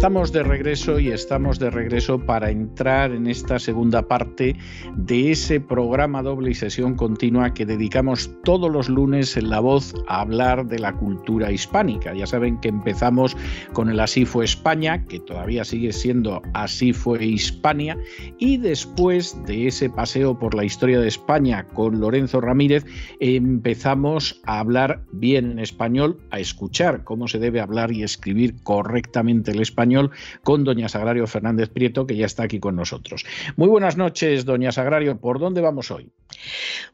Estamos de regreso y estamos de regreso para entrar en esta segunda parte de ese programa doble y sesión continua que dedicamos todos los lunes en La Voz a hablar de la cultura hispánica. Ya saben que empezamos con el Así fue España, que todavía sigue siendo Así fue Hispania, y después de ese paseo por la historia de España con Lorenzo Ramírez, empezamos a hablar bien en español, a escuchar cómo se debe hablar y escribir correctamente el español con doña Sagrario Fernández Prieto, que ya está aquí con nosotros. Muy buenas noches, doña Sagrario. ¿Por dónde vamos hoy?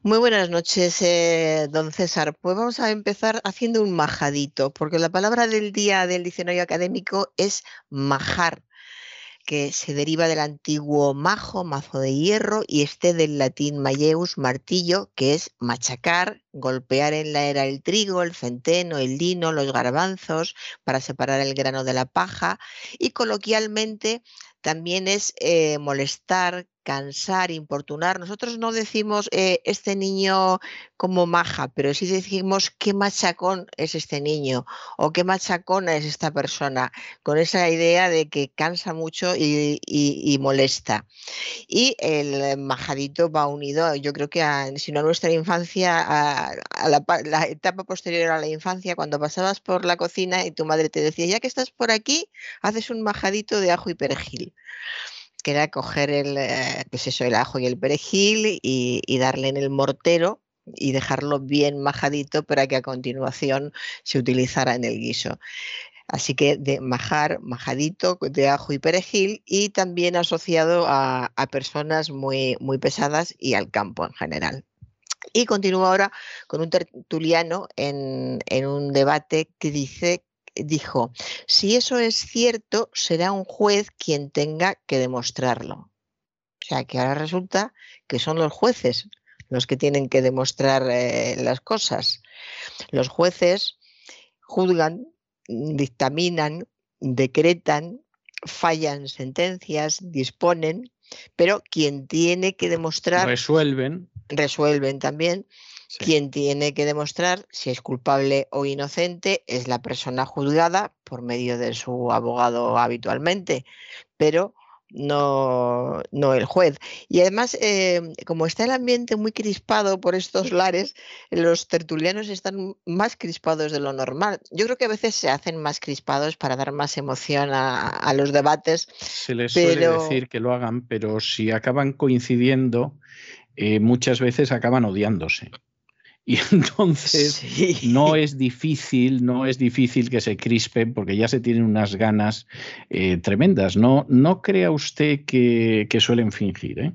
Muy buenas noches, eh, don César. Pues vamos a empezar haciendo un majadito, porque la palabra del día del diccionario académico es majar que se deriva del antiguo majo, mazo de hierro, y este del latín mayeus, martillo, que es machacar, golpear en la era el trigo, el centeno, el lino, los garbanzos, para separar el grano de la paja, y coloquialmente también es eh, molestar, cansar, importunar. Nosotros no decimos eh, este niño como maja, pero sí decimos qué machacón es este niño o qué machacona es esta persona, con esa idea de que cansa mucho y, molesta. Y el majadito va unido, yo creo que si no a nuestra infancia, a, la, la etapa posterior a la infancia, cuando pasabas por la cocina y tu madre te decía, ya que estás por aquí, haces un majadito de ajo y perejil que era coger el, eh, pues eso, el ajo y el perejil y, darle en el mortero y dejarlo bien majadito para que a continuación se utilizara en el guiso. Así que de majar, majadito de ajo y perejil y también asociado a, personas muy, muy pesadas y al campo en general. Y continúo ahora con un tertuliano en, en un debate que dice dijo, si eso es cierto, será un juez quien tenga que demostrarlo. O sea, que ahora resulta que son los jueces los que tienen que demostrar eh, las cosas. Los jueces juzgan, dictaminan, decretan, fallan sentencias, disponen, pero quien tiene que demostrar... Resuelven. Resuelven también quien tiene que demostrar si es culpable o inocente es la persona juzgada por medio de su abogado habitualmente, pero no, no el juez. Y además, eh, como está el ambiente muy crispado por estos lares, los tertulianos están más crispados de lo normal. Yo creo que a veces se hacen más crispados para dar más emoción a, los debates. Se les suele decir que lo hagan, pero si acaban coincidiendo, eh, muchas veces acaban odiándose. Y entonces no es difícil, no es difícil que se crispen porque ya se tienen unas ganas eh, tremendas. No, no crea usted que, suelen fingir, ¿eh?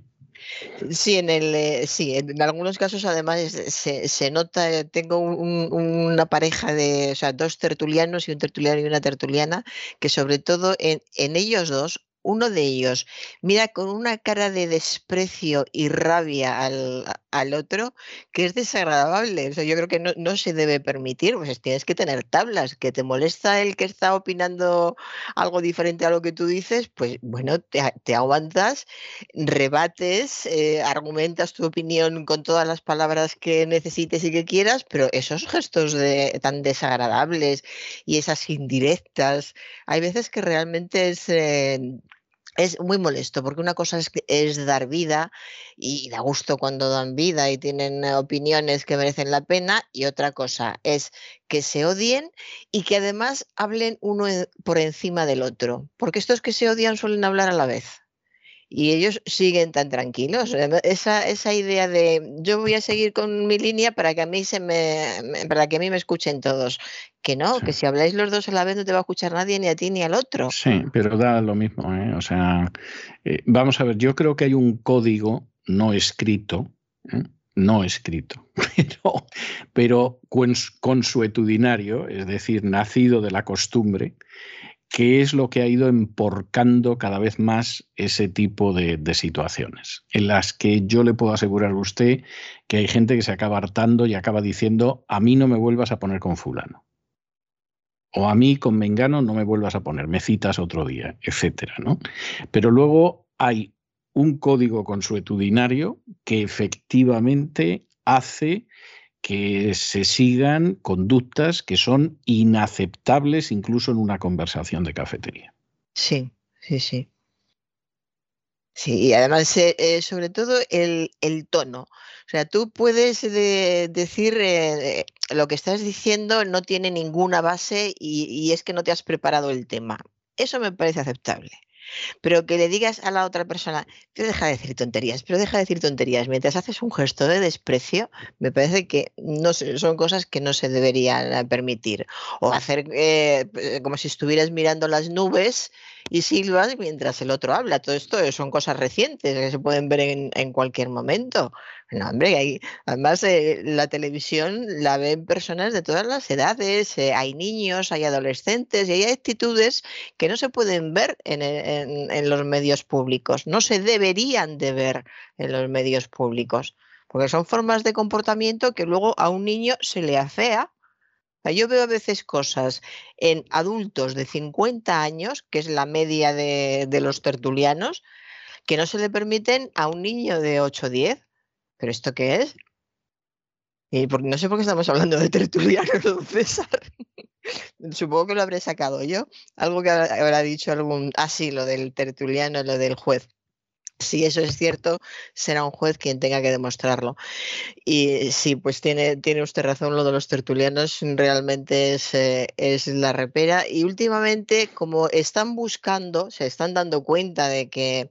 Sí, en el, eh, sí, en algunos casos además se, nota, tengo una pareja de, o sea, dos tertulianos y un tertuliano y una tertuliana, que sobre todo en, en ellos dos uno de ellos mira con una cara de desprecio y rabia al, otro que es desagradable. O sea, yo creo que no, se debe permitir, pues tienes que tener tablas. Que te molesta el que está opinando algo diferente a lo que tú dices, pues bueno, te, aguantas, rebates, eh, argumentas tu opinión con todas las palabras que necesites y que quieras, pero esos gestos de, tan desagradables y esas indirectas, hay veces que realmente es... es muy molesto porque una cosa es, dar vida y da gusto cuando dan vida y tienen eh, opiniones que merecen la pena y otra cosa es que se odien y que además hablen uno por encima del otro, porque estos que se odian suelen hablar a la vez y ellos siguen tan tranquilos. Esa, esa idea de yo voy a seguir con mi línea para que a mí se me, para que a mí me escuchen todos. Que no, que si habláis los dos a la vez no te va a escuchar nadie ni a ti ni al otro. Sí, pero da lo mismo. ¿eh? O sea, eh, vamos a ver, yo creo que hay un código no escrito. ¿eh? no escrito, pero, pero consuetudinario, es decir, nacido de la costumbre, que es lo que ha ido emporcando cada vez más ese tipo de, situaciones, en las que yo le puedo asegurar a usted que hay gente que se acaba hartando y acaba diciendo, a mí no me vuelvas a poner con fulano. O a mí con Mengano no me vuelvas a poner, me citas otro día, etcétera, ¿no? Pero luego hay un código consuetudinario que efectivamente hace que se sigan conductas que son inaceptables incluso en una conversación de cafetería. Sí, sí, sí. Sí, y además, eh, eh, sobre todo el, tono. O sea, tú puedes decir eh, lo que estás diciendo no tiene ninguna base y es que no te has preparado el tema. Eso me parece aceptable. Pero que le digas a la otra persona, pero deja de decir tonterías, pero deja de decir tonterías, mientras haces un gesto de desprecio, me parece que no son cosas que no se deberían eh, permitir. O hacer eh, como si estuvieras mirando las nubes y silbas mientras el otro habla. Todo esto son cosas recientes que se pueden ver en, cualquier momento. No, hombre, además eh, la televisión la ven personas de todas las edades, eh, hay niños, hay adolescentes y hay actitudes que no se pueden ver en, en los medios públicos, no se deberían de ver en los medios públicos, porque son formas de comportamiento que luego a un niño se le afea yo veo a veces cosas en adultos de 50 años, que es la media de, los tertulianos, que no se le permiten a un niño de 8 o 10. ¿Pero esto qué es? Y no sé por qué estamos hablando de tertulianos, don César. Supongo que lo habré sacado yo. Algo que habrá dicho algún. Ah, sí, lo del tertuliano, lo del juez. Si eso es cierto, será un juez quien tenga que demostrarlo. Y sí, pues tiene, tiene usted razón, lo de los tertulianos realmente es, eh, es la repera. Y últimamente, como están buscando, se están dando cuenta de que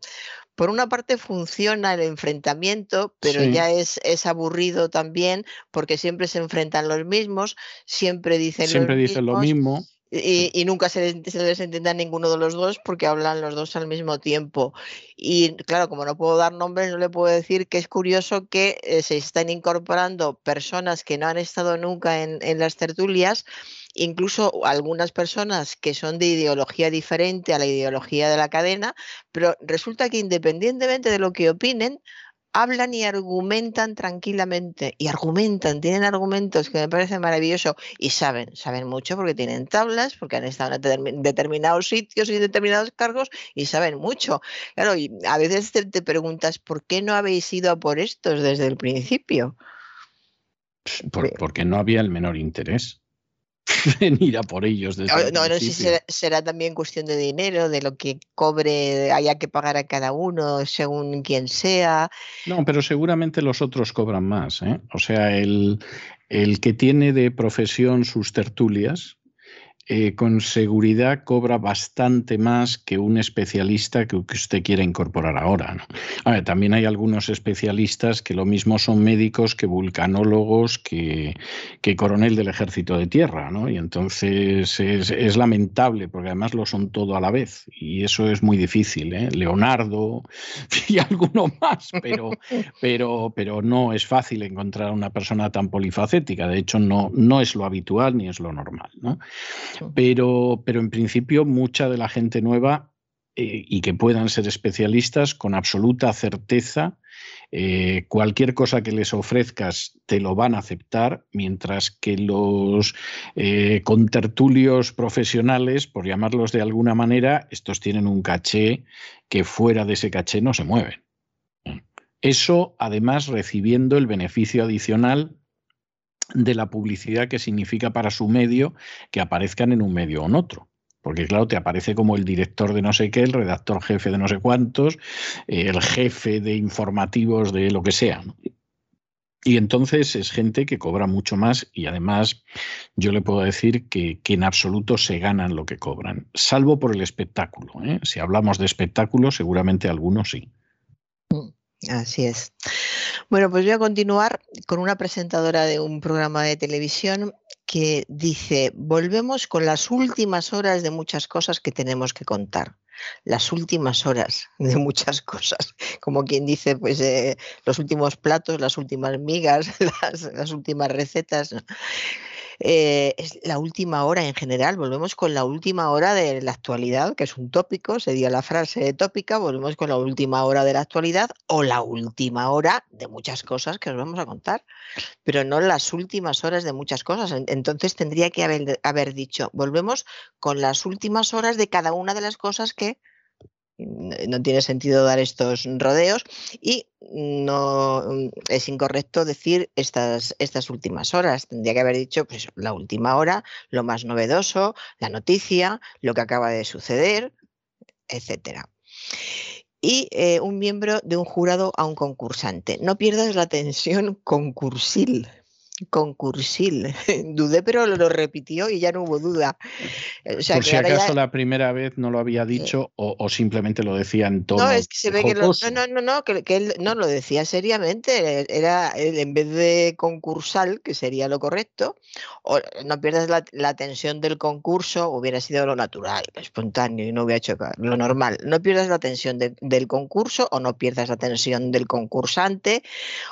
por una parte funciona el enfrentamiento, pero ya es, es, aburrido también porque siempre se enfrentan los mismos, siempre dicen, siempre dicen lo mismo. Y, nunca se, les entiende ninguno de los dos porque hablan los dos al mismo tiempo. Y claro, como no puedo dar nombres, no le puedo decir que es curioso que eh, se están incorporando personas que no han estado nunca en las tertulias, incluso algunas personas que son de ideología diferente a la ideología de la cadena, pero resulta que independientemente de lo que opinen, hablan y argumentan tranquilamente y argumentan, tienen argumentos que me parecen maravilloso y saben, saben mucho porque tienen tablas, porque han estado en determinados sitios y determinados cargos y saben mucho. Claro, y a veces te, te preguntas, ¿por qué no habéis ido a por estos desde el principio? porque no había el menor interés. venir a por ellos. Desde no, no sé si será, también cuestión de dinero, de lo que cobre, haya que pagar a cada uno según quien sea. No, pero seguramente los otros cobran más. ¿eh? O sea, el, el que tiene de profesión sus tertulias, eh, con seguridad cobra bastante más que un especialista que, usted quiera incorporar ahora. también hay algunos especialistas que lo mismo son médicos que vulcanólogos, que, coronel del ejército de tierra, ¿no? y entonces es, lamentable, porque además lo son todo a la vez, y eso es muy difícil. ¿eh? Leonardo y alguno más, pero, pero, pero no es fácil encontrar una persona tan polifacética, de hecho no, no es lo habitual ni es lo normal. ¿no? Pero, pero en principio mucha de la gente nueva eh, y que puedan ser especialistas con absoluta certeza, eh, cualquier cosa que les ofrezcas te lo van a aceptar, mientras que los eh, contertulios profesionales, por llamarlos de alguna manera, estos tienen un caché que fuera de ese caché no se mueven. Eso, además, recibiendo el beneficio adicional de la publicidad que significa para su medio que aparezcan en un medio o en otro. Porque claro, te aparece como el director de no sé qué, el redactor jefe de no sé cuántos, el jefe de informativos de lo que sea. Y entonces es gente que cobra mucho más y además yo le puedo decir que, en absoluto se ganan lo que cobran, salvo por el espectáculo. ¿eh? Si hablamos de espectáculo, seguramente algunos sí. Así es. Bueno, pues voy a continuar con una presentadora de un programa de televisión que dice, volvemos con las últimas horas de muchas cosas que tenemos que contar. las últimas horas de muchas cosas. Como quien dice, pues eh, los últimos platos, las últimas migas, las, las últimas recetas. Eh, es la última hora en general, volvemos con la última hora de la actualidad, que es un tópico, sería la frase tópica, volvemos con la última hora de la actualidad o la última hora de muchas cosas que os vamos a contar, pero no las últimas horas de muchas cosas. Entonces tendría que haber, haber dicho, volvemos con las últimas horas de cada una de las cosas que no tiene sentido dar estos rodeos y no mm, es incorrecto decir estas, estas últimas horas. Tendría que haber dicho pues, la última hora, lo más novedoso, la noticia, lo que acaba de suceder, etcétera. Y eh, un miembro de un jurado a un concursante. No pierdas la tensión concursil concursil. Dudé, pero lo repitió y ya no hubo duda. Por si acaso la primera vez no lo había dicho o, simplemente lo decía en tono. No, es que se ve que no, no, no, no, que, él no lo decía seriamente. Era en vez de concursal, que sería lo correcto, o no pierdas la, tensión del concurso, hubiera sido lo natural, espontáneo y no hubiera hecho lo normal. No pierdas la tensión del concurso o no pierdas la tensión del concursante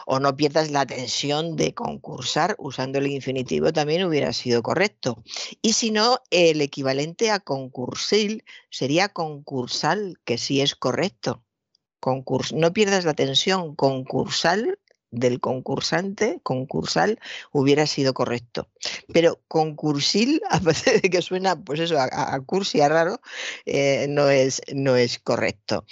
o no pierdas la tensión de usando el infinitivo también hubiera sido correcto. Y si no, el equivalente a concursil sería concursal, que sí es correcto. Concurs no pierdas la tensión, concursal del concursante, concursal, hubiera sido correcto. Pero concursil, a pesar de que suena, pues eso, a, cursi, a raro, eh, no, es, no es correcto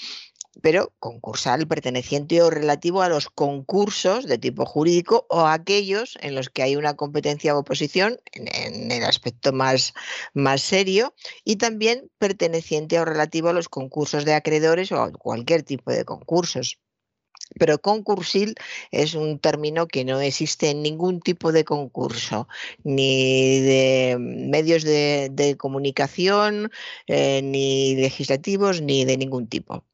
pero concursal perteneciente o relativo a los concursos de tipo jurídico o aquellos en los que hay una competencia o oposición en, el aspecto más, más serio y también perteneciente o relativo a los concursos de acreedores o a cualquier tipo de concursos. Pero concursil es un término que no existe en ningún tipo de concurso, ni de medios de, comunicación, eh, ni legislativos, ni de ningún tipo.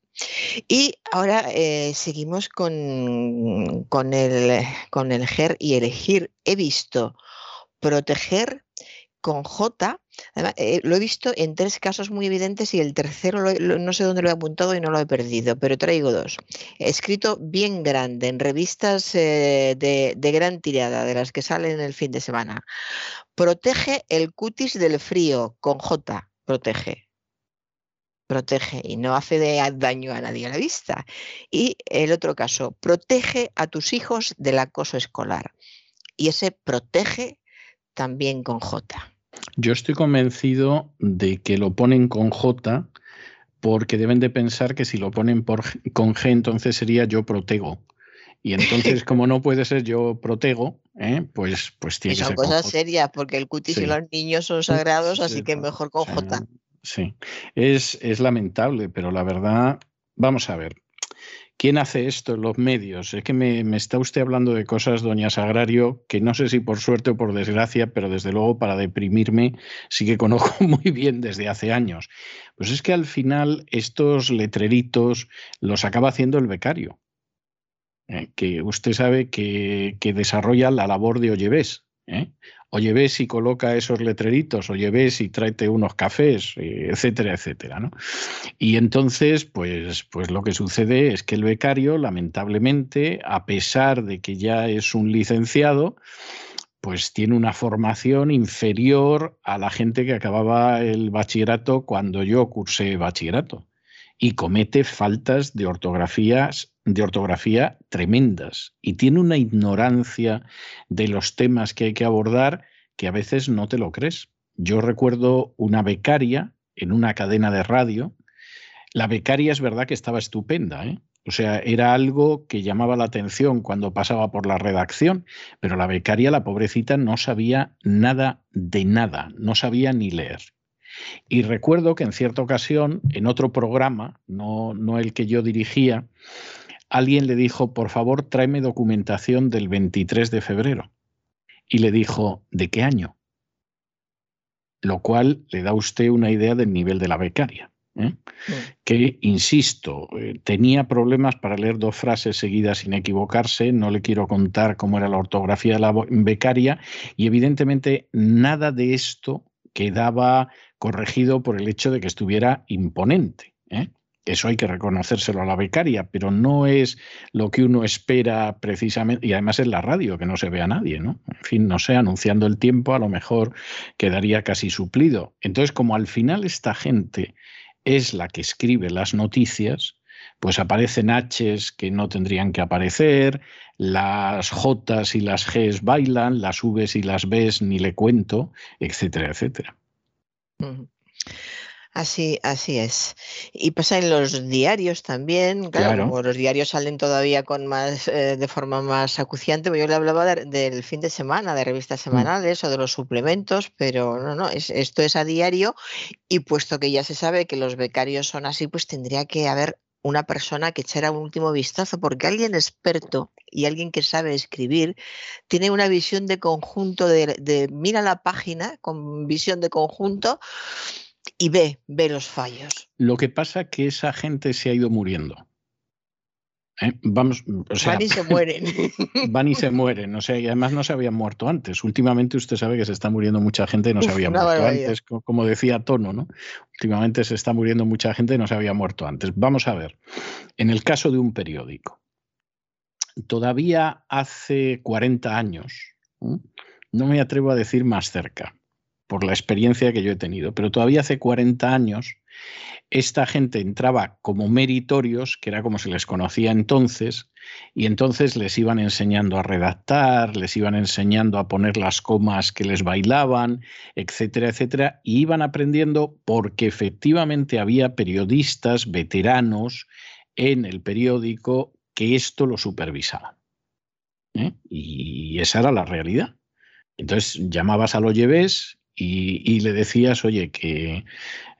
Y ahora eh, seguimos con, con, el, con el GER y elegir. He visto proteger con J. Eh, lo he visto en tres casos muy evidentes y el tercero no sé dónde lo he apuntado y no lo he perdido, pero traigo dos. Escrito bien grande en revistas eh, de, de, gran tirada, de las que salen el fin de semana. Protege el cutis del frío con J. Protege protege y no hace daño a nadie a la vista. Y el otro caso, protege a tus hijos del acoso escolar. Y ese protege también con J. Yo estoy convencido de que lo ponen con J porque deben de pensar que si lo ponen por, con G entonces sería yo protego. Y entonces, como no puede ser yo protego, ¿eh? pues, pues tiene que ser. Son cosas serias, porque el cutis y los niños son sagrados, así que mejor con J. Sí, es, es lamentable, pero la verdad, vamos a ver. ¿Quién hace esto en los medios? Es que me, está usted hablando de cosas, doña Sagrario, que no sé si por suerte o por desgracia, pero desde luego para deprimirme sí que conozco muy bien desde hace años. Pues es que al final estos letreritos los acaba haciendo el becario, ¿eh? que usted sabe que, que, desarrolla la labor de Ollevés. ¿eh? Oye, ves y coloca esos letreritos, oye, ves y tráete unos cafés, eh, etcétera, etcétera. ¿no? Y entonces, pues, pues lo que sucede es que el becario, lamentablemente, a pesar de que ya es un licenciado, pues tiene una formación inferior a la gente que acababa el bachillerato cuando yo cursé bachillerato y comete faltas de de ortografía tremendas y tiene una ignorancia de los temas que hay que abordar que a veces no te lo crees. Yo recuerdo una becaria en una cadena de radio. La becaria es verdad que estaba estupenda, ¿eh? O sea, era algo que llamaba la atención cuando pasaba por la redacción, pero la becaria, la pobrecita, no sabía nada de nada, no sabía ni leer. Y recuerdo que en cierta ocasión, en otro programa, no, no el que yo dirigía, alguien le dijo, por favor, tráeme documentación del 23 de febrero. Y le dijo, ¿de qué año? Lo cual le da a usted una idea del nivel de la becaria. ¿eh? Mm. Que, insisto, eh, tenía problemas para leer dos frases seguidas sin equivocarse, no le quiero contar cómo era la ortografía de la becaria, y evidentemente nada de esto quedaba corregido por el hecho de que estuviera imponente. ¿eh? Eso hay que reconocérselo a la becaria, pero no es lo que uno espera precisamente, y además en la radio, que no se ve a nadie, ¿no? En fin, no sé, anunciando el tiempo a lo mejor quedaría casi suplido. Entonces, como al final esta gente es la que escribe las noticias, pues aparecen H's que no tendrían que aparecer, las J's y las G's bailan, las V's y las B's ni le cuento, etcétera, etcétera. Así, así es. Y pasa en los diarios también, claro, como los diarios salen todavía con más, eh, de forma más acuciante, pues yo le hablaba del fin de semana, de revistas mm. semanales o de los suplementos, pero no, no, esto es a diario y puesto que ya se sabe que los becarios son así, pues tendría que haber una persona que echara un último vistazo, porque alguien experto y alguien que sabe escribir tiene una visión de conjunto, de, mira la página con visión de conjunto y ve, ve los fallos. Lo que pasa es que esa gente se ha ido muriendo. ¿Eh? Vamos, van y se mueren. van y se mueren, o sea, y además no se habían muerto antes. Últimamente usted sabe que se está muriendo mucha gente y no se había muerto antes, como decía Tono, ¿no? Últimamente se está muriendo mucha gente y no se había muerto antes. Vamos a ver, en el caso de un periódico, todavía hace 40 años, no me atrevo a decir más cerca, por la experiencia que yo he tenido. Pero todavía hace 40 años, esta gente entraba como meritorios, que era como se les conocía entonces, y entonces les iban enseñando a redactar, les iban enseñando a poner las comas que les bailaban, etcétera, etcétera, y iban aprendiendo porque efectivamente había periodistas veteranos en el periódico que esto lo supervisaban. ¿eh? Y esa era la realidad. Entonces llamabas a los lleves y, le decías, oye, que,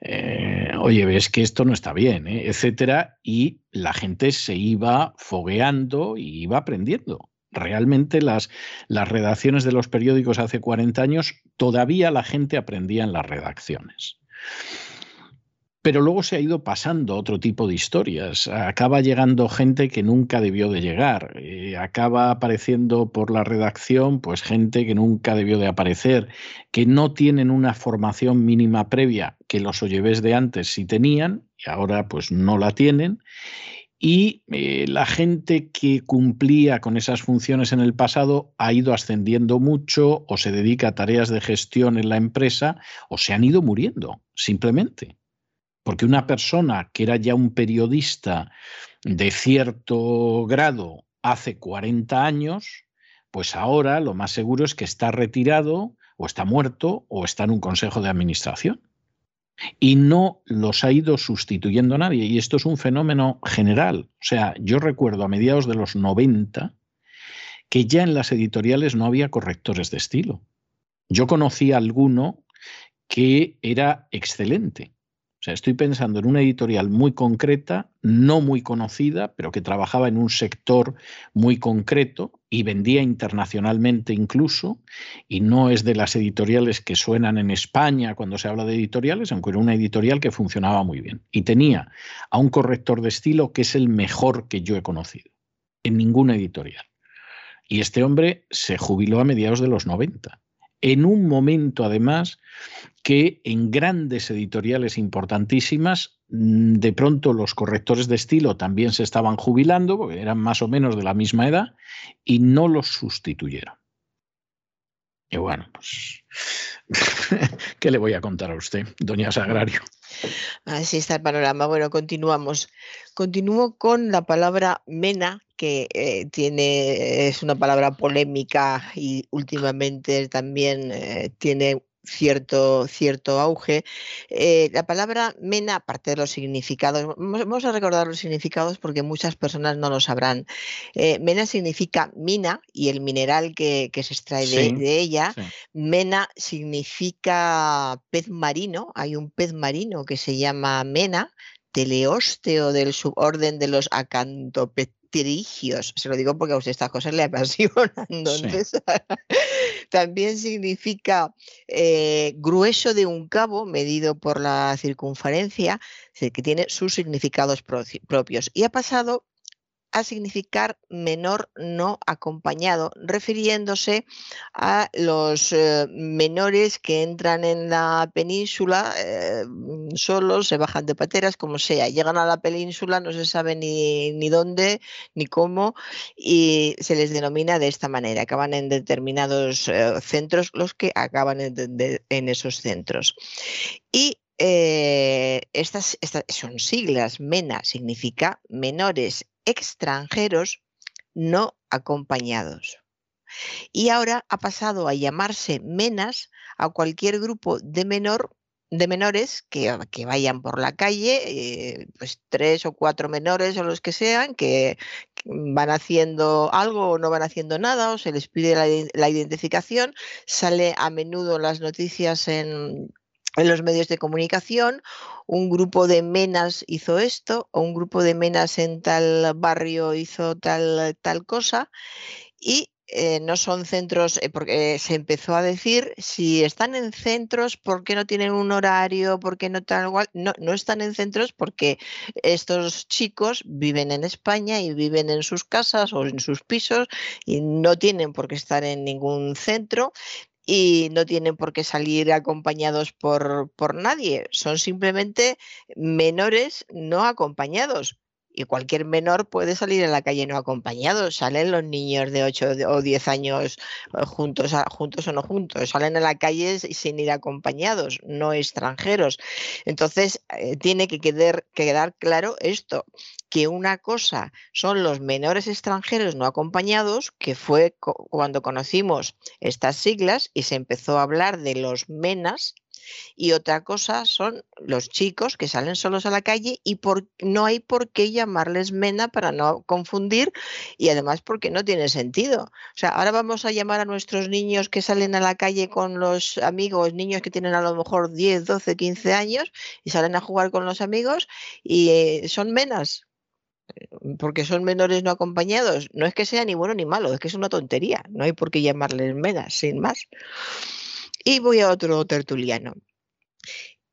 eh, oye, ves que esto no está bien, ¿eh? etcétera, y la gente se iba fogueando y iba aprendiendo. Realmente las, las redacciones de los periódicos hace 40 años, todavía la gente aprendía en las redacciones. Pero luego se ha ido pasando otro tipo de historias. Acaba llegando gente que nunca debió de llegar. Eh, acaba apareciendo por la redacción pues gente que nunca debió de aparecer, que no tienen una formación mínima previa que los oyebes de antes sí tenían y ahora pues no la tienen. Y eh, la gente que cumplía con esas funciones en el pasado ha ido ascendiendo mucho o se dedica a tareas de gestión en la empresa o se han ido muriendo, simplemente. Porque una persona que era ya un periodista de cierto grado hace 40 años, pues ahora lo más seguro es que está retirado o está muerto o está en un consejo de administración. Y no los ha ido sustituyendo nadie. Y esto es un fenómeno general. O sea, yo recuerdo a mediados de los 90 que ya en las editoriales no había correctores de estilo. Yo conocí a alguno que era excelente, o sea, estoy pensando en una editorial muy concreta, no muy conocida, pero que trabajaba en un sector muy concreto y vendía internacionalmente incluso, y no es de las editoriales que suenan en España cuando se habla de editoriales, aunque era una editorial que funcionaba muy bien. Y tenía a un corrector de estilo que es el mejor que yo he conocido, en ninguna editorial. Y este hombre se jubiló a mediados de los 90 en un momento además que en grandes editoriales importantísimas, mm, de pronto los correctores de estilo también se estaban jubilando, porque eran más o menos de la misma edad, y no los sustituyeron. Y bueno, pues, ¿qué le voy a contar a usted, doña Sagrario? Así está el panorama. Bueno, continuamos. Continúo con la palabra mena, que eh, tiene, es una palabra polémica y últimamente también eh, tiene cierto, cierto auge. Eh, la palabra mena, aparte de los significados, vamos a recordar los significados porque muchas personas no lo sabrán. mena significa mina y el mineral que, se extrae de, ella. Mena significa pez marino. Hay un pez marino que se llama mena, teleósteo del suborden de los acantopet se lo digo porque a usted estas cosas le apasionan. Entonces, también significa eh, grueso de un cabo medido por la circunferencia, que tiene sus significados propios. Y ha pasado a significar menor no acompañado, refiriéndose a los eh, menores que entran en la península eh, solos, se bajan de pateras, como sea, llegan a la península, no se sabe ni, ni dónde ni cómo, y se les denomina de esta manera. Acaban en determinados eh, centros los que acaban en, esos centros. Y eh, estas, son siglas. MENA significa menores extranjeros no acompañados. Y ahora ha pasado a llamarse MENAS a cualquier grupo de menor de menores que, que, vayan por la calle, eh, pues tres o cuatro menores o los que sean, que, van haciendo algo o no van haciendo nada, o se les pide la, identificación, sale a menudo las noticias en, en los medios de comunicación, un grupo de menas hizo esto, o un grupo de menas en tal barrio hizo tal, tal cosa, y eh, no son centros, eh, porque se empezó a decir, si están en centros, ¿por qué no tienen un horario? ¿Por qué no tal igual? No, no están en centros porque estos chicos viven en España y viven en sus casas o en sus pisos y no tienen por qué estar en ningún centro y no tienen por qué salir acompañados por, por nadie, son simplemente menores no acompañados y cualquier menor puede salir a la calle no acompañado. Salen los niños de 8 o 10 años eh, juntos, juntos o no juntos. Salen a la calle sin ir acompañados, no extranjeros. Entonces, eh, tiene que quedar, quedar claro esto, que una cosa son los menores extranjeros no acompañados, que fue cuando conocimos estas siglas y se empezó a hablar de los MENAS, y otra cosa son los chicos que salen solos a la calle y por, no hay por qué llamarles mena para no confundir y además porque no tiene sentido. O sea, ahora vamos a llamar a nuestros niños que salen a la calle con los amigos, niños que tienen a lo mejor 10, 12, 15 años y salen a jugar con los amigos y son menas eh, porque son menores no acompañados. No es que sea ni bueno ni malo, es que es una tontería. No hay por qué llamarles menas, sin más. Y voy a otro tertuliano.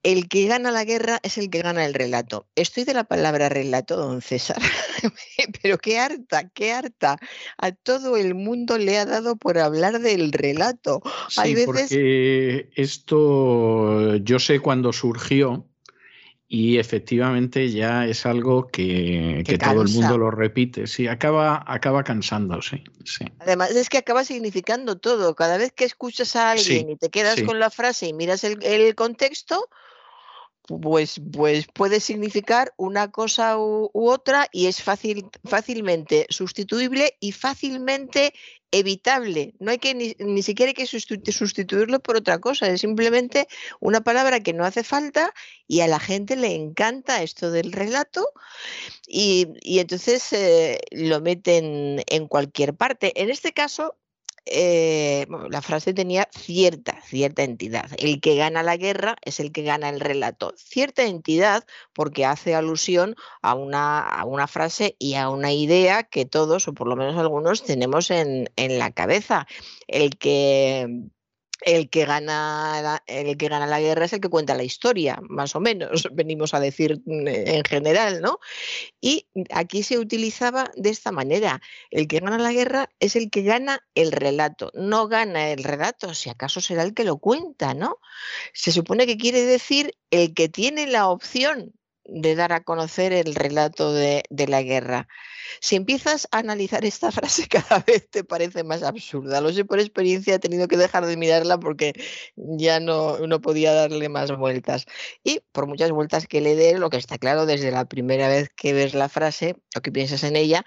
El que gana la guerra es el que gana el relato. Estoy de la palabra relato, don César, pero qué harta, qué harta. A todo el mundo le ha dado por hablar del relato. Sí, porque esto yo sé cuándo surgió, y efectivamente ya es algo que, todo el mundo lo repite. Sí, acaba, acaba cansándose. Sí. Además, es que acaba significando todo. Cada vez que escuchas a alguien y te quedas con la frase y miras el, el contexto, pues, pues puede significar una cosa u, otra y es fácil, fácilmente sustituible y fácilmente evitable. No hay que ni, siquiera hay que sustituirlo por otra cosa, es simplemente una palabra que no hace falta y a la gente le encanta esto del relato y, entonces eh, lo meten en cualquier parte. En este caso, eh, la frase tenía cierta, cierta entidad. El que gana la guerra es el que gana el relato. Cierta entidad porque hace alusión a una, a una frase y a una idea que todos, o por lo menos algunos, tenemos en, en la cabeza. El que el que gana la, el que gana la guerra es el que cuenta la historia, más o menos, venimos a decir mm, en general, ¿no? Y aquí se utilizaba de esta manera, el que gana la guerra es el que gana el relato, no gana el relato, si acaso será el que lo cuenta, ¿no? Se supone que quiere decir el que tiene la opción de dar a conocer el relato de, la guerra. Si empiezas a analizar esta frase cada vez te parece más absurda. Lo sé por experiencia, he tenido que dejar de mirarla porque ya no, no podía darle más vueltas. Y por muchas vueltas que le dé, lo que está claro desde la primera vez que ves la frase o que piensas en ella,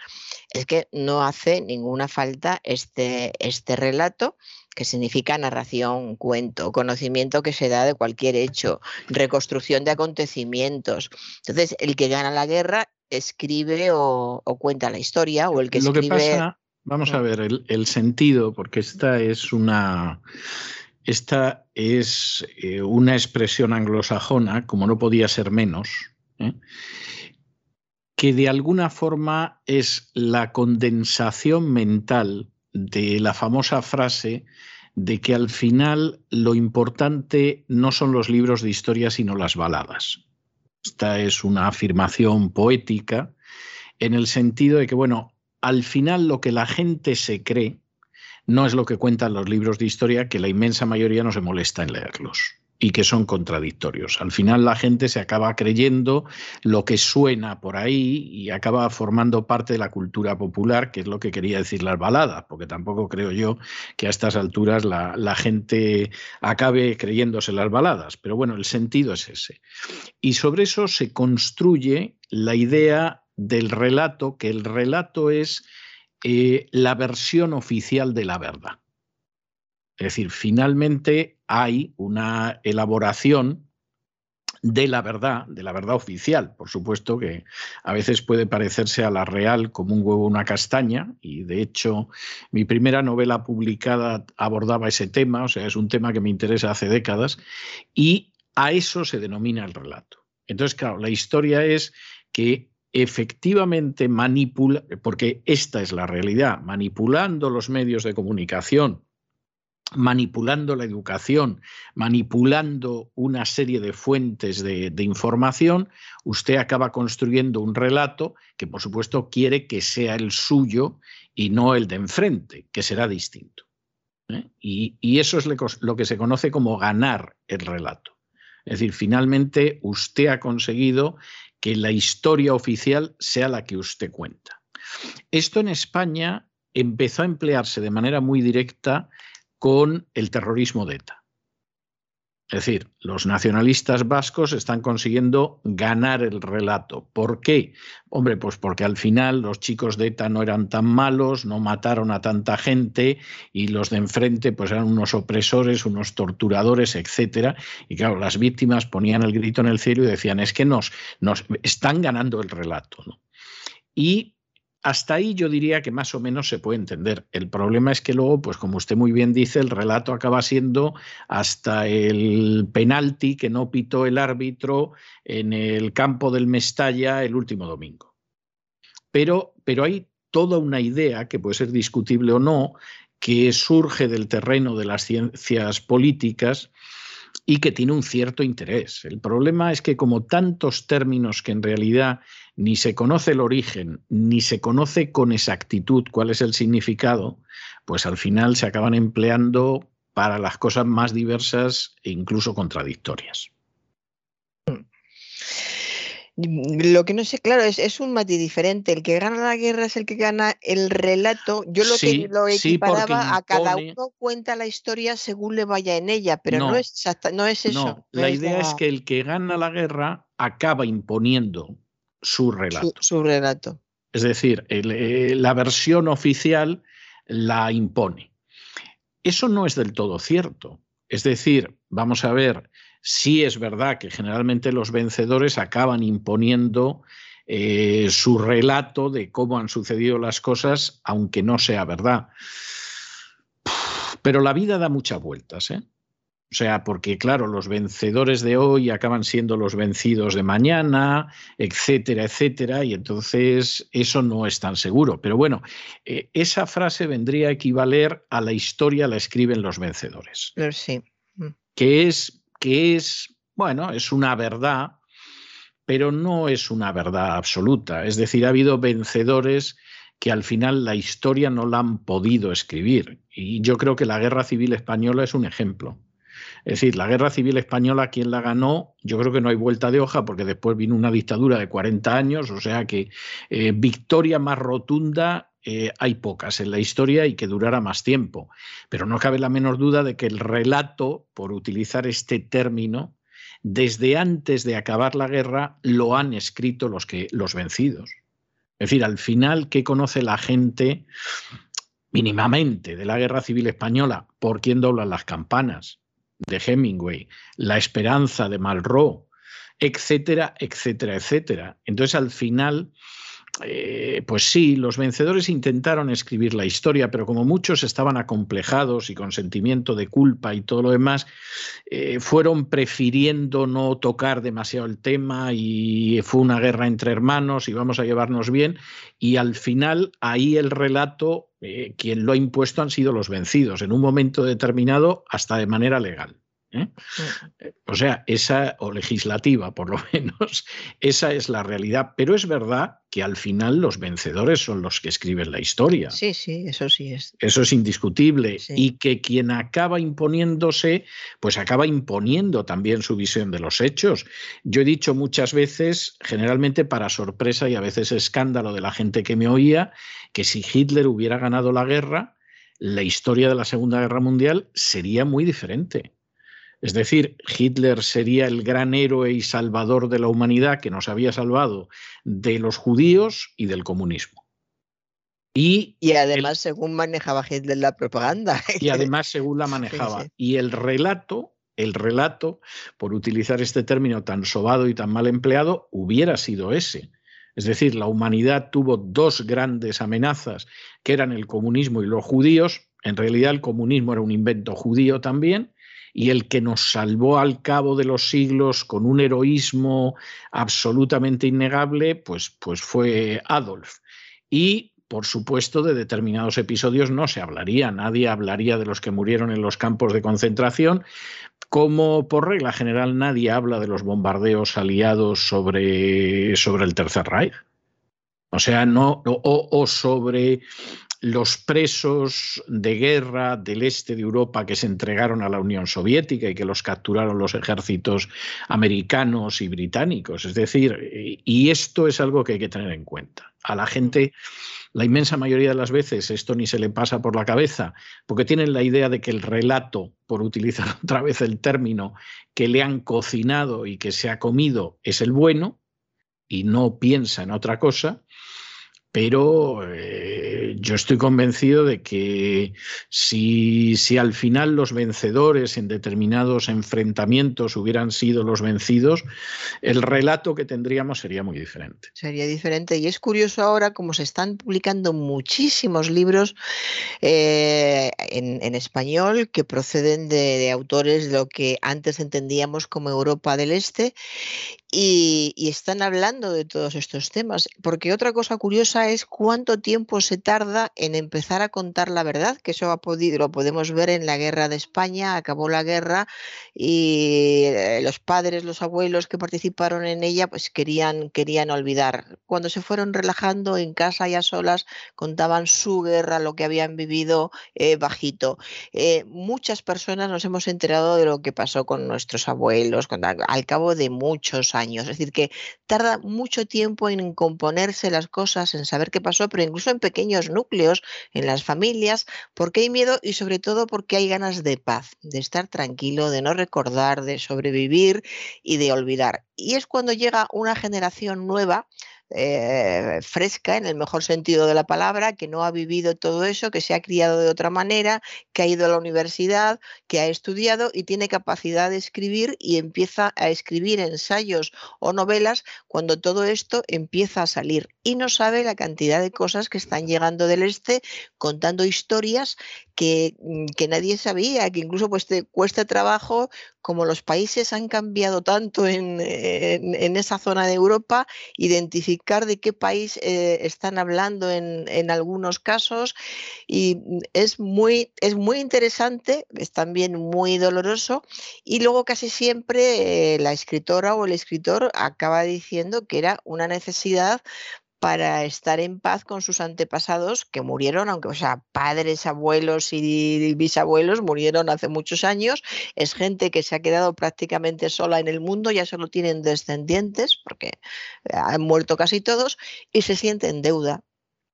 es que no hace ninguna falta este, este relato que significa narración, cuento, conocimiento que se da de cualquier hecho, reconstrucción de acontecimientos. Entonces, el que gana la guerra escribe o, cuenta la historia, o el que Lo Que pasa, vamos a ver, el, sentido, porque esta es una. Esta es eh, una expresión anglosajona, como no podía ser menos, ¿eh? que de alguna forma es la condensación mental de la famosa frase de que al final lo importante no son los libros de historia, sino las baladas. Esta es una afirmación poética en el sentido de que, bueno, al final lo que la gente se cree no es lo que cuentan los libros de historia, que la inmensa mayoría no se molesta en leerlos y que son contradictorios. Al final la gente se acaba creyendo lo que suena por ahí y acaba formando parte de la cultura popular, que es lo que quería decir las baladas, porque tampoco creo yo que a estas alturas la, la gente acabe creyéndose las baladas. Pero bueno, el sentido es ese. Y sobre eso se construye la idea del relato, que el relato es eh, la versión oficial de la verdad. Es decir, finalmente hay una elaboración de la verdad, de la verdad oficial. Por supuesto que a veces puede parecerse a la real como un huevo una castaña, y de hecho mi primera novela publicada abordaba ese tema, o sea, es un tema que me interesa hace décadas, y a eso se denomina el relato. Entonces, claro, la historia es que efectivamente manipula, porque esta es la realidad, manipulando los medios de comunicación, manipulando la educación, manipulando una serie de fuentes de, información, usted acaba construyendo un relato que por supuesto quiere que sea el suyo y no el de enfrente, que será distinto. ¿eh? Y, y, eso es lo que se conoce como ganar el relato. Es decir, finalmente usted ha conseguido que la historia oficial sea la que usted cuenta. Esto en España empezó a emplearse de manera muy directa con el terrorismo de ETA. Es decir, los nacionalistas vascos están consiguiendo ganar el relato. ¿Por qué? Hombre, pues porque al final los chicos de ETA no eran tan malos, no mataron a tanta gente y los de enfrente pues eran unos opresores, unos torturadores, etcétera. Y claro, las víctimas ponían el grito en el cielo y decían, es que nos, nos están ganando el relato. ¿no? Y hasta ahí yo diría que más o menos se puede entender. El problema es que luego, pues como usted muy bien dice, el relato acaba siendo hasta el penalti que no pitó el árbitro en el campo del Mestalla el último domingo. Pero, pero hay toda una idea, que puede ser discutible o no, que surge del terreno de las ciencias políticas y que tiene un cierto interés. El problema es que como tantos términos que en realidad ni se conoce el origen, ni se conoce con exactitud cuál es el significado, pues al final se acaban empleando para las cosas más diversas e incluso contradictorias. Lo que no sé, claro, es, es, un matiz diferente. El que gana la guerra es el que gana el relato. Yo lo sí, que lo equiparaba sí a cada uno cuenta la historia según le vaya en ella, pero no, no es, exacta, no es eso. No, la es idea la, es que el que gana la guerra acaba imponiendo su relato. Su, su relato. Es decir, el, eh, la versión oficial la impone. Eso no es del todo cierto. Es decir, vamos a ver, sí es verdad que generalmente los vencedores acaban imponiendo eh, su relato de cómo han sucedido las cosas, aunque no sea verdad. Pero la vida da muchas vueltas, ¿eh? O sea, porque claro, los vencedores de hoy acaban siendo los vencidos de mañana, etcétera, etcétera, y entonces eso no es tan seguro. Pero bueno, eh, esa frase vendría a equivaler a la historia la escriben los vencedores. Sí. Que es, que es, bueno, es una verdad, pero no es una verdad absoluta. Es decir, ha habido vencedores que al final la historia no la han podido escribir. Y yo creo que la Guerra Civil Española es un ejemplo. Es decir, la guerra civil española, ¿quién la ganó? Yo creo que no hay vuelta de hoja porque después vino una dictadura de 40 años, o sea que eh, victoria más rotunda eh, hay pocas en la historia y que durara más tiempo. Pero no cabe la menor duda de que el relato, por utilizar este término, desde antes de acabar la guerra lo han escrito los, que, los vencidos. Es decir, al final, ¿qué conoce la gente mínimamente de la guerra civil española? ¿Por quién doblan las campanas? de Hemingway, La esperanza de Malraux, etcétera, etcétera, etcétera. Entonces, al final, eh, pues sí, los vencedores intentaron escribir la historia, pero como muchos estaban acomplejados y con sentimiento de culpa y todo lo demás, eh, fueron prefiriendo no tocar demasiado el tema y fue una guerra entre hermanos y vamos a llevarnos bien. Y al final, ahí el relato, eh, quien lo ha impuesto han sido los vencidos, en un momento determinado, hasta de manera legal. ¿Eh? Mm. O sea, esa, o legislativa por lo menos, esa es la realidad. Pero es verdad que al final los vencedores son los que escriben la historia. Sí, sí, eso sí es. Eso es indiscutible. Y que quien acaba imponiéndose, pues acaba imponiendo también su visión de los hechos. Yo he dicho muchas veces, generalmente para sorpresa y a veces escándalo de la gente que me oía, que si Hitler hubiera ganado la guerra, la historia de la Segunda Guerra Mundial sería muy diferente. Es decir, Hitler sería el gran héroe y salvador de la humanidad que nos había salvado de los judíos y del comunismo. Y, además, según manejaba Hitler la propaganda. Y además, según la manejaba. Y el relato, el relato, por utilizar este término tan sobado y tan mal empleado, hubiera sido ese. Es decir, la humanidad tuvo dos grandes amenazas, que eran el comunismo y los judíos. En realidad, el comunismo era un invento judío también y el que nos salvó al cabo de los siglos con un heroísmo absolutamente innegable, pues, pues fue Adolf. Y por supuesto, de determinados episodios no se hablaría, nadie hablaría de los que murieron en los campos de concentración, como por regla general nadie habla de los bombardeos aliados sobre, sobre el Tercer Reich. O sea, no, o, o sobre los presos de guerra del este de Europa que se entregaron a la Unión Soviética y que los capturaron los ejércitos americanos y británicos. Es decir, y esto es algo que hay que tener en cuenta. A la gente, la inmensa mayoría de las veces, esto ni se le pasa por la cabeza, porque tienen la idea de que el relato, por utilizar otra vez el término, que le han cocinado y que se ha comido es el bueno y no piensa en otra cosa pero eh, yo estoy convencido de que si, si, al final los vencedores en determinados enfrentamientos hubieran sido los vencidos, el relato que tendríamos sería muy diferente. Sería diferente. Y es curioso ahora como se están publicando muchísimos libros eh, en, español que proceden de, de autores de lo que antes entendíamos como Europa del Este y, están hablando de todos estos temas. Porque otra cosa curiosa es cuánto tiempo se tarda en empezar a contar la verdad, que eso ha podido, lo podemos ver en la guerra de España, acabó la guerra y eh, los padres, los abuelos que participaron en ella, pues querían, querían olvidar. Cuando se fueron relajando en casa y a solas, contaban su guerra, lo que habían vivido eh, bajito. Eh, muchas personas nos hemos enterado de lo que pasó con nuestros abuelos, al cabo de muchos años es decir, que tarda mucho tiempo en componerse las cosas, en saber qué pasó, pero incluso en pequeños núcleos, en las familias, porque hay miedo y sobre todo porque hay ganas de paz, de estar tranquilo, de no recordar, de sobrevivir y de olvidar. Y es cuando llega una generación nueva eh, fresca en el mejor sentido de la palabra, que no ha vivido todo eso, que se ha criado de otra manera, que ha ido a la universidad, que ha estudiado y tiene capacidad de escribir y empieza a escribir ensayos o novelas cuando todo esto empieza a salir. Y no sabe la cantidad de cosas que están llegando del este contando historias que, mm, que nadie sabía, que incluso pues te cuesta trabajo, como los países han cambiado tanto en, en, esa zona de Europa, identificar de qué país eh, están hablando en, en, algunos casos. Y mm, es muy, es muy interesante, es también muy doloroso. Y luego casi siempre eh, la escritora o el escritor acaba diciendo que era una necesidad para estar en paz con sus antepasados que murieron, aunque, o sea, padres, abuelos y bisabuelos murieron hace muchos años. Es gente que se ha quedado prácticamente sola en el mundo, ya solo tienen descendientes, porque han muerto casi todos, y se siente en deuda.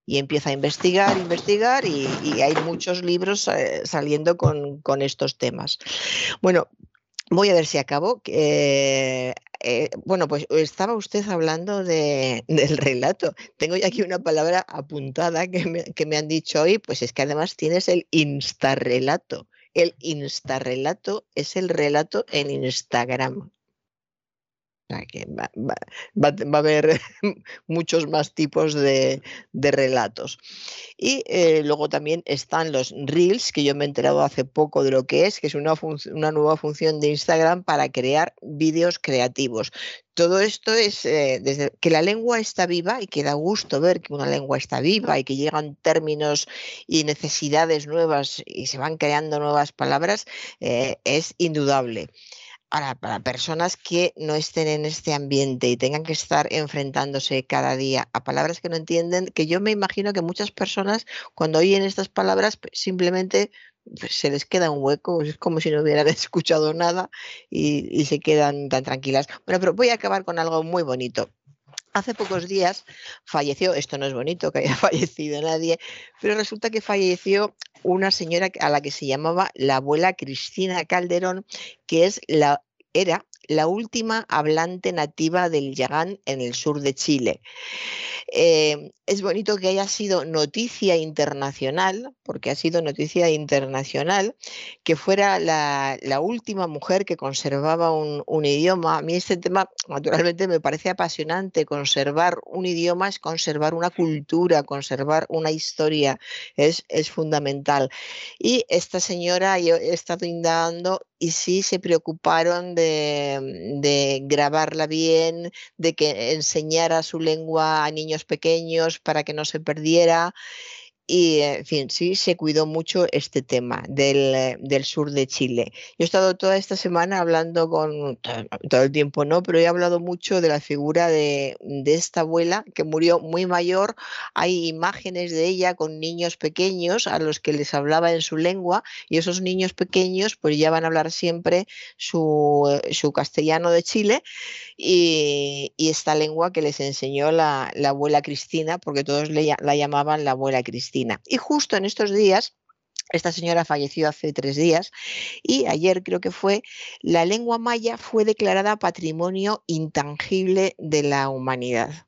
Y empieza a investigar, investigar, y, hay muchos libros eh, saliendo con estos temas. Bueno, Voy a ver si acabo. Eh, bueno, pues estaba usted hablando de, del relato. Tengo ya aquí una palabra apuntada que me, que me han dicho hoy, pues es que además tienes el instarrelato. El instarrelato es el relato en Instagram. Que va, a haber muchos más tipos de, relatos. Y eh, luego también están los Reels, que yo me he enterado hace poco de lo que es, que es una, una nueva función de Instagram para crear vídeos creativos. Todo esto es eh, desde que la lengua está viva y que da gusto ver que una lengua está viva y que llegan términos y necesidades nuevas y se van creando nuevas palabras, eh, es indudable para, personas que no estén en este ambiente y tengan que estar enfrentándose cada día a palabras que no entienden, que yo me imagino que muchas personas cuando oyen estas palabras pues, simplemente pues, se les queda un hueco, es como si no hubieran escuchado nada y, y se quedan tan tranquilas. Bueno, pero voy a acabar con algo muy bonito. Hace pocos días falleció, esto no es bonito que haya fallecido nadie, pero resulta que falleció una señora a la que se llamaba la abuela Cristina Calderón, que es la, era la última hablante nativa del Yagán en el sur de Chile. Eh, es bonito que haya sido noticia internacional, porque ha sido noticia internacional, que fuera la, última mujer que conservaba un, idioma. A mí este tema, naturalmente, me parece apasionante. Conservar un idioma es conservar una cultura, conservar una historia, es, es fundamental. Y esta señora, yo he estado indagando y sí se preocuparon de, grabarla bien, de que enseñara su lengua a niños pequeños para que no se perdiera. Y, en fin, sí, se cuidó mucho este tema del, del, sur de Chile. Yo he estado toda esta semana hablando con, todo el tiempo no, pero he hablado mucho de la figura de, de, esta abuela que murió muy mayor. Hay imágenes de ella con niños pequeños a los que les hablaba en su lengua y esos niños pequeños pues ya van a hablar siempre su, su castellano de Chile y, y, esta lengua que les enseñó la, la abuela Cristina, porque todos le, la llamaban la abuela Cristina. Y justo en estos días, esta señora falleció hace tres días y ayer creo que fue, la lengua maya fue declarada patrimonio intangible de la humanidad.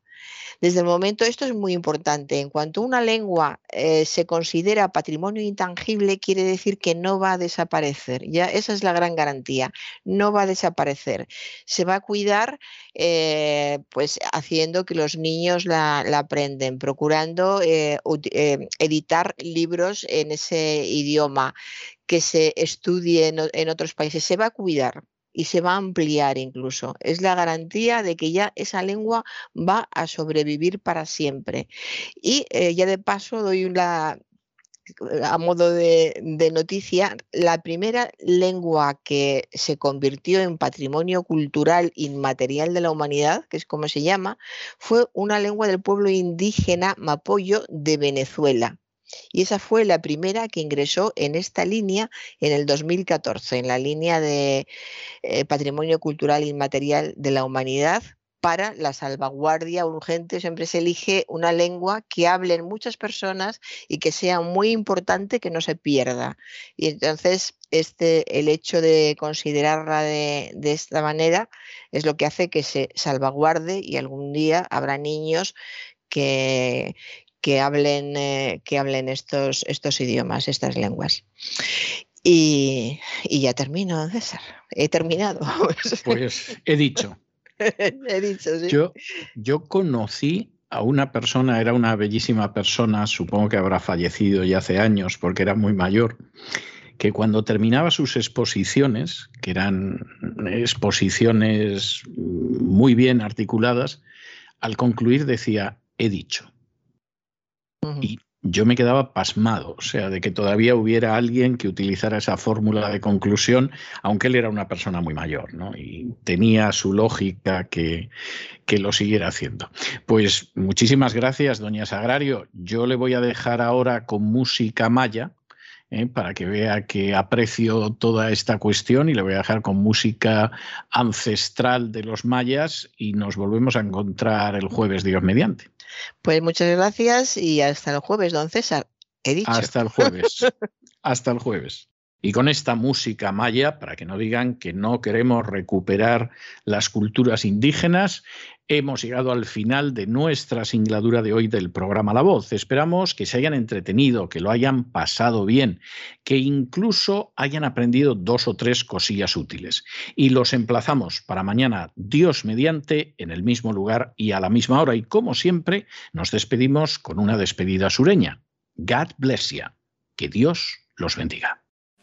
Desde el momento, esto es muy importante, en cuanto una lengua eh, se considera patrimonio intangible, quiere decir que no va a desaparecer. Ya esa es la gran garantía, no va a desaparecer. Se va a cuidar, eh, pues haciendo que los niños la, aprenden, procurando eh, editar libros en ese idioma que se estudie en otros países. Se va a cuidar y se va a ampliar incluso. Es la garantía de que ya esa lengua va a sobrevivir para siempre. Y eh, ya de paso doy una, a modo de, de, noticia, la primera lengua que se convirtió en patrimonio cultural inmaterial de la humanidad, que es como se llama, fue una lengua del pueblo indígena Mapoyo de Venezuela y esa fue la primera que ingresó en esta línea en el 2014, en la línea de eh, Patrimonio Cultural Inmaterial de la Humanidad para la salvaguardia urgente siempre se elige una lengua que hablen muchas personas y que sea muy importante que no se pierda. Y entonces este, el hecho de considerarla de, de, esta manera es lo que hace que se salvaguarde y algún día habrá niños que, que hablen, eh, que hablen estos, estos idiomas, estas lenguas. Y, ya termino, César. He terminado. Pues he dicho. he dicho, sí. Yo, yo conocí a una persona, era una bellísima persona, supongo que habrá fallecido ya hace años porque era muy mayor, que cuando terminaba sus exposiciones, que eran exposiciones muy bien articuladas, al concluir decía, he dicho. Y yo me quedaba pasmado, o sea, de que todavía hubiera alguien que utilizara esa fórmula de conclusión, aunque él era una persona muy mayor, ¿no? Y tenía su lógica que, que lo siguiera haciendo. Pues muchísimas gracias, doña Sagrario. Yo le voy a dejar ahora con música maya, ¿eh? para que vea que aprecio toda esta cuestión y le voy a dejar con música ancestral de los mayas y nos volvemos a encontrar el jueves, Dios mediante. Pues muchas gracias y hasta el jueves, don César. He dicho. Hasta el jueves. hasta el jueves. Y con esta música maya, para que no digan que no queremos recuperar las culturas indígenas, hemos llegado al final de nuestra singladura de hoy del programa La Voz. Esperamos que se hayan entretenido, que lo hayan pasado bien, que incluso hayan aprendido dos o tres cosillas útiles. Y los emplazamos para mañana, Dios mediante, en el mismo lugar y a la misma hora. Y como siempre, nos despedimos con una despedida sureña. God bless you. Que Dios los bendiga.